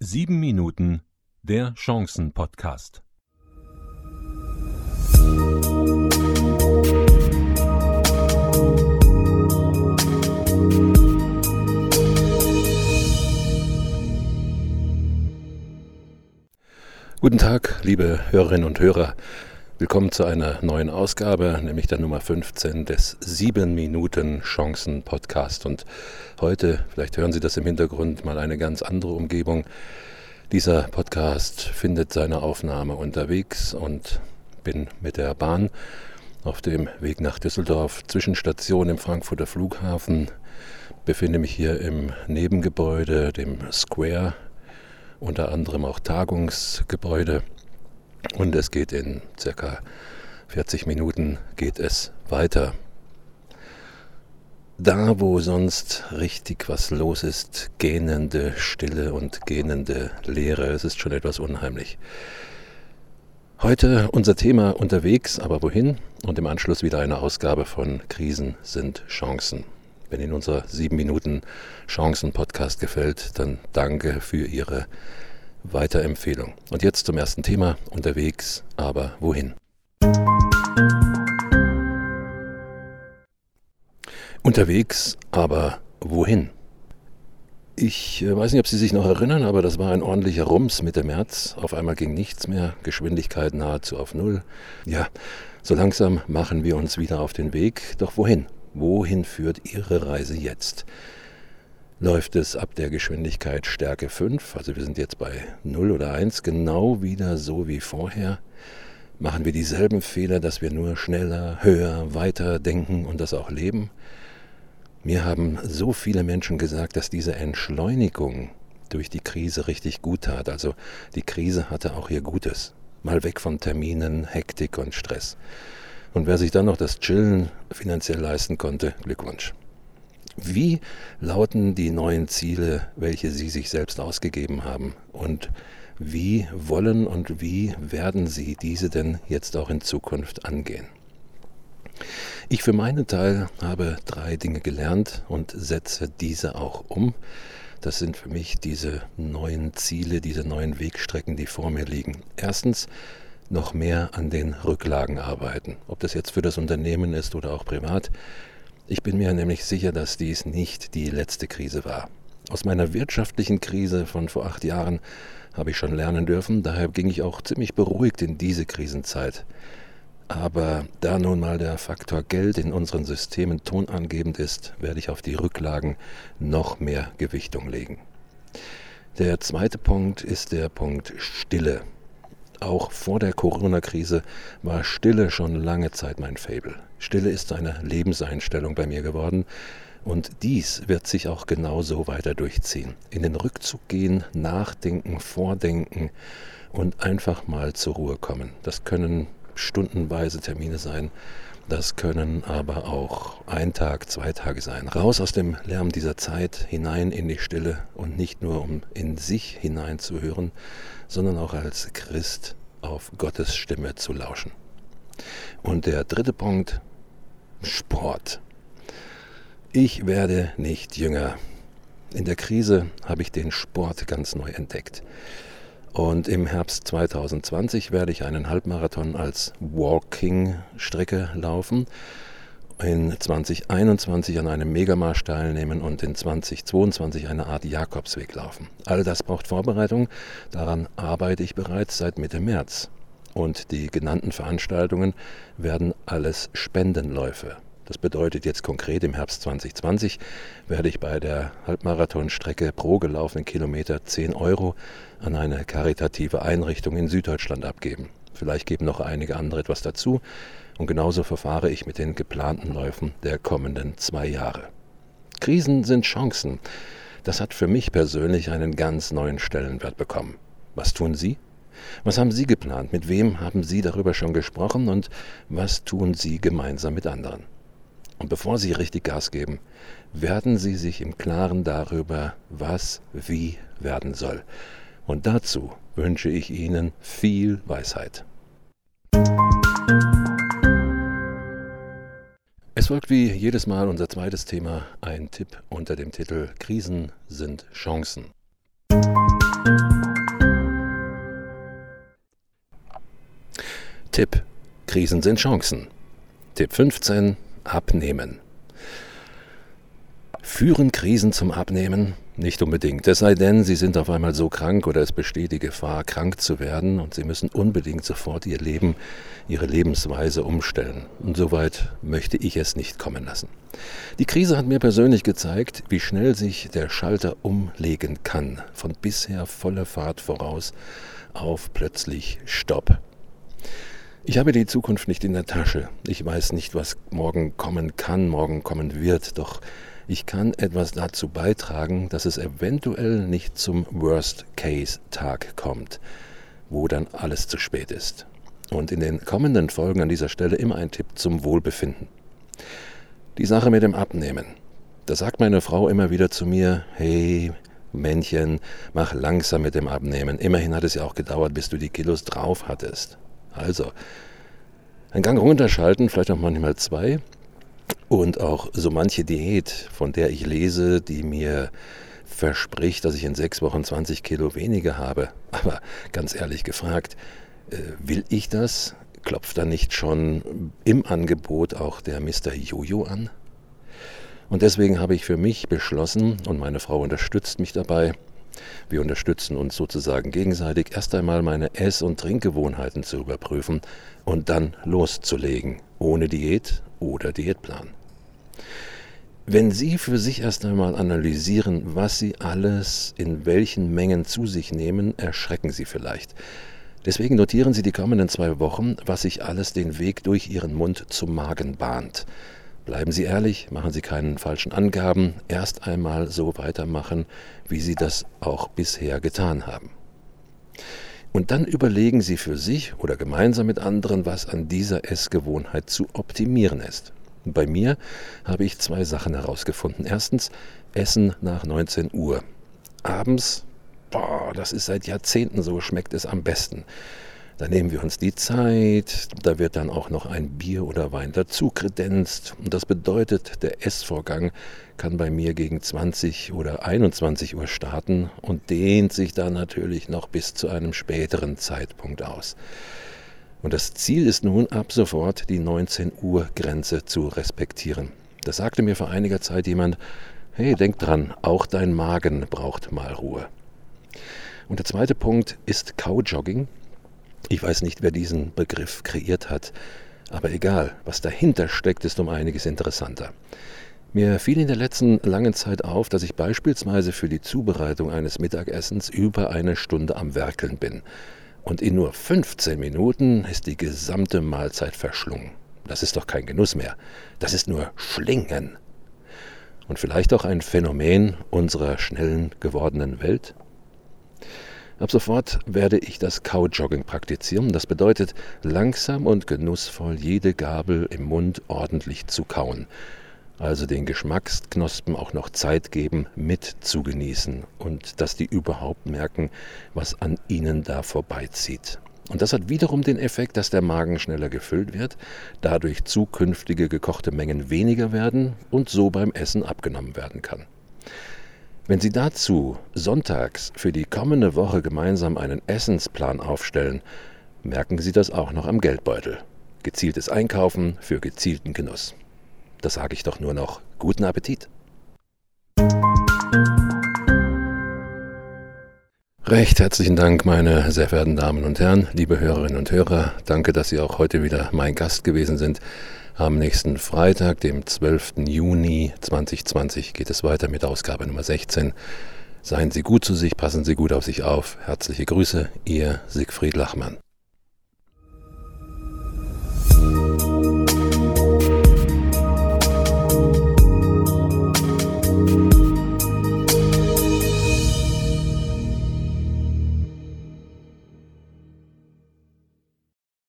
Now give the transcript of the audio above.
Sieben Minuten der Chancen-Podcast. Guten Tag, liebe Hörerinnen und Hörer. Willkommen zu einer neuen Ausgabe, nämlich der Nummer 15 des 7 Minuten Chancen Podcast. Und heute, vielleicht hören Sie das im Hintergrund, mal eine ganz andere Umgebung. Dieser Podcast findet seine Aufnahme unterwegs und bin mit der Bahn auf dem Weg nach Düsseldorf, Zwischenstation im Frankfurter Flughafen, befinde mich hier im Nebengebäude, dem Square, unter anderem auch Tagungsgebäude und es geht in circa 40 Minuten geht es weiter. Da, wo sonst richtig was los ist, gähnende Stille und gähnende Leere, es ist schon etwas unheimlich. Heute unser Thema unterwegs, aber wohin? Und im Anschluss wieder eine Ausgabe von Krisen sind Chancen. Wenn Ihnen unser 7 Minuten Chancen-Podcast gefällt, dann danke für Ihre Weiterempfehlung. Und jetzt zum ersten Thema. Unterwegs, aber wohin? Unterwegs, aber wohin? Ich äh, weiß nicht, ob Sie sich noch erinnern, aber das war ein ordentlicher Rums Mitte März. Auf einmal ging nichts mehr, Geschwindigkeit nahezu auf Null. Ja, so langsam machen wir uns wieder auf den Weg. Doch wohin? Wohin führt Ihre Reise jetzt? Läuft es ab der Geschwindigkeit Stärke 5, also wir sind jetzt bei 0 oder 1, genau wieder so wie vorher. Machen wir dieselben Fehler, dass wir nur schneller, höher, weiter denken und das auch leben? Mir haben so viele Menschen gesagt, dass diese Entschleunigung durch die Krise richtig gut tat. Also die Krise hatte auch ihr Gutes. Mal weg von Terminen, Hektik und Stress. Und wer sich dann noch das Chillen finanziell leisten konnte, Glückwunsch. Wie lauten die neuen Ziele, welche Sie sich selbst ausgegeben haben? Und wie wollen und wie werden Sie diese denn jetzt auch in Zukunft angehen? Ich für meinen Teil habe drei Dinge gelernt und setze diese auch um. Das sind für mich diese neuen Ziele, diese neuen Wegstrecken, die vor mir liegen. Erstens, noch mehr an den Rücklagen arbeiten. Ob das jetzt für das Unternehmen ist oder auch privat. Ich bin mir nämlich sicher, dass dies nicht die letzte Krise war. Aus meiner wirtschaftlichen Krise von vor acht Jahren habe ich schon lernen dürfen, daher ging ich auch ziemlich beruhigt in diese Krisenzeit. Aber da nun mal der Faktor Geld in unseren Systemen tonangebend ist, werde ich auf die Rücklagen noch mehr Gewichtung legen. Der zweite Punkt ist der Punkt Stille. Auch vor der Corona-Krise war Stille schon lange Zeit mein Fable. Stille ist eine Lebenseinstellung bei mir geworden und dies wird sich auch genauso weiter durchziehen. In den Rückzug gehen, nachdenken, vordenken und einfach mal zur Ruhe kommen. Das können stundenweise Termine sein, das können aber auch ein Tag, zwei Tage sein. Raus aus dem Lärm dieser Zeit, hinein in die Stille und nicht nur um in sich hineinzuhören, sondern auch als Christ auf Gottes Stimme zu lauschen. Und der dritte Punkt, Sport. Ich werde nicht jünger. In der Krise habe ich den Sport ganz neu entdeckt. Und im Herbst 2020 werde ich einen Halbmarathon als Walking-Strecke laufen in 2021 an einem Megamarsch teilnehmen und in 2022 eine Art Jakobsweg laufen. All das braucht Vorbereitung. Daran arbeite ich bereits seit Mitte März. Und die genannten Veranstaltungen werden alles Spendenläufe. Das bedeutet jetzt konkret im Herbst 2020 werde ich bei der Halbmarathonstrecke pro gelaufenen Kilometer 10 Euro an eine karitative Einrichtung in Süddeutschland abgeben. Vielleicht geben noch einige andere etwas dazu. Und genauso verfahre ich mit den geplanten Läufen der kommenden zwei Jahre. Krisen sind Chancen. Das hat für mich persönlich einen ganz neuen Stellenwert bekommen. Was tun Sie? Was haben Sie geplant? Mit wem haben Sie darüber schon gesprochen? Und was tun Sie gemeinsam mit anderen? Und bevor Sie richtig Gas geben, werden Sie sich im Klaren darüber, was wie werden soll. Und dazu wünsche ich Ihnen viel Weisheit. Es folgt wie jedes Mal unser zweites Thema, ein Tipp unter dem Titel Krisen sind Chancen. Tipp, Krisen sind Chancen. Tipp 15, Abnehmen. Führen Krisen zum Abnehmen? Nicht unbedingt. Es sei denn, Sie sind auf einmal so krank oder es besteht die Gefahr, krank zu werden und Sie müssen unbedingt sofort Ihr Leben, Ihre Lebensweise umstellen. Und soweit möchte ich es nicht kommen lassen. Die Krise hat mir persönlich gezeigt, wie schnell sich der Schalter umlegen kann, von bisher voller Fahrt voraus auf plötzlich Stopp. Ich habe die Zukunft nicht in der Tasche. Ich weiß nicht, was morgen kommen kann, morgen kommen wird, doch ich kann etwas dazu beitragen, dass es eventuell nicht zum Worst-Case-Tag kommt, wo dann alles zu spät ist. Und in den kommenden Folgen an dieser Stelle immer ein Tipp zum Wohlbefinden. Die Sache mit dem Abnehmen. Da sagt meine Frau immer wieder zu mir, hey, Männchen, mach langsam mit dem Abnehmen. Immerhin hat es ja auch gedauert, bis du die Kilos drauf hattest. Also, ein Gang runterschalten, vielleicht auch manchmal zwei, und auch so manche Diät, von der ich lese, die mir verspricht, dass ich in sechs Wochen 20 Kilo weniger habe. Aber ganz ehrlich gefragt, äh, will ich das? Klopft da nicht schon im Angebot auch der Mr. Jojo an? Und deswegen habe ich für mich beschlossen, und meine Frau unterstützt mich dabei, wir unterstützen uns sozusagen gegenseitig, erst einmal meine Ess- und Trinkgewohnheiten zu überprüfen und dann loszulegen, ohne Diät oder Diätplan. Wenn Sie für sich erst einmal analysieren, was Sie alles in welchen Mengen zu sich nehmen, erschrecken Sie vielleicht. Deswegen notieren Sie die kommenden zwei Wochen, was sich alles den Weg durch Ihren Mund zum Magen bahnt. Bleiben Sie ehrlich, machen Sie keinen falschen Angaben, erst einmal so weitermachen, wie Sie das auch bisher getan haben. Und dann überlegen Sie für sich oder gemeinsam mit anderen, was an dieser Essgewohnheit zu optimieren ist. Bei mir habe ich zwei Sachen herausgefunden. Erstens, Essen nach 19 Uhr. Abends, boah, das ist seit Jahrzehnten so, schmeckt es am besten. Da nehmen wir uns die Zeit, da wird dann auch noch ein Bier oder Wein dazu kredenzt. Und das bedeutet, der Essvorgang kann bei mir gegen 20 oder 21 Uhr starten und dehnt sich dann natürlich noch bis zu einem späteren Zeitpunkt aus. Und das Ziel ist nun ab sofort die 19 Uhr Grenze zu respektieren. Das sagte mir vor einiger Zeit jemand, hey, denk dran, auch dein Magen braucht mal Ruhe. Und der zweite Punkt ist Cowjogging. Ich weiß nicht, wer diesen Begriff kreiert hat, aber egal, was dahinter steckt, ist um einiges interessanter. Mir fiel in der letzten langen Zeit auf, dass ich beispielsweise für die Zubereitung eines Mittagessens über eine Stunde am Werkeln bin und in nur 15 Minuten ist die gesamte Mahlzeit verschlungen. Das ist doch kein Genuss mehr. Das ist nur Schlingen. Und vielleicht auch ein Phänomen unserer schnellen gewordenen Welt? Ab sofort werde ich das Couchjogging praktizieren. Das bedeutet, langsam und genussvoll jede Gabel im Mund ordentlich zu kauen also den Geschmacksknospen auch noch Zeit geben, mit zu genießen und dass die überhaupt merken, was an ihnen da vorbeizieht. Und das hat wiederum den Effekt, dass der Magen schneller gefüllt wird, dadurch zukünftige gekochte Mengen weniger werden und so beim Essen abgenommen werden kann. Wenn Sie dazu sonntags für die kommende Woche gemeinsam einen Essensplan aufstellen, merken Sie das auch noch am Geldbeutel. Gezieltes Einkaufen für gezielten Genuss. Da sage ich doch nur noch guten Appetit. Recht herzlichen Dank, meine sehr verehrten Damen und Herren, liebe Hörerinnen und Hörer. Danke, dass Sie auch heute wieder mein Gast gewesen sind. Am nächsten Freitag, dem 12. Juni 2020, geht es weiter mit Ausgabe Nummer 16. Seien Sie gut zu sich, passen Sie gut auf sich auf. Herzliche Grüße, Ihr Siegfried Lachmann.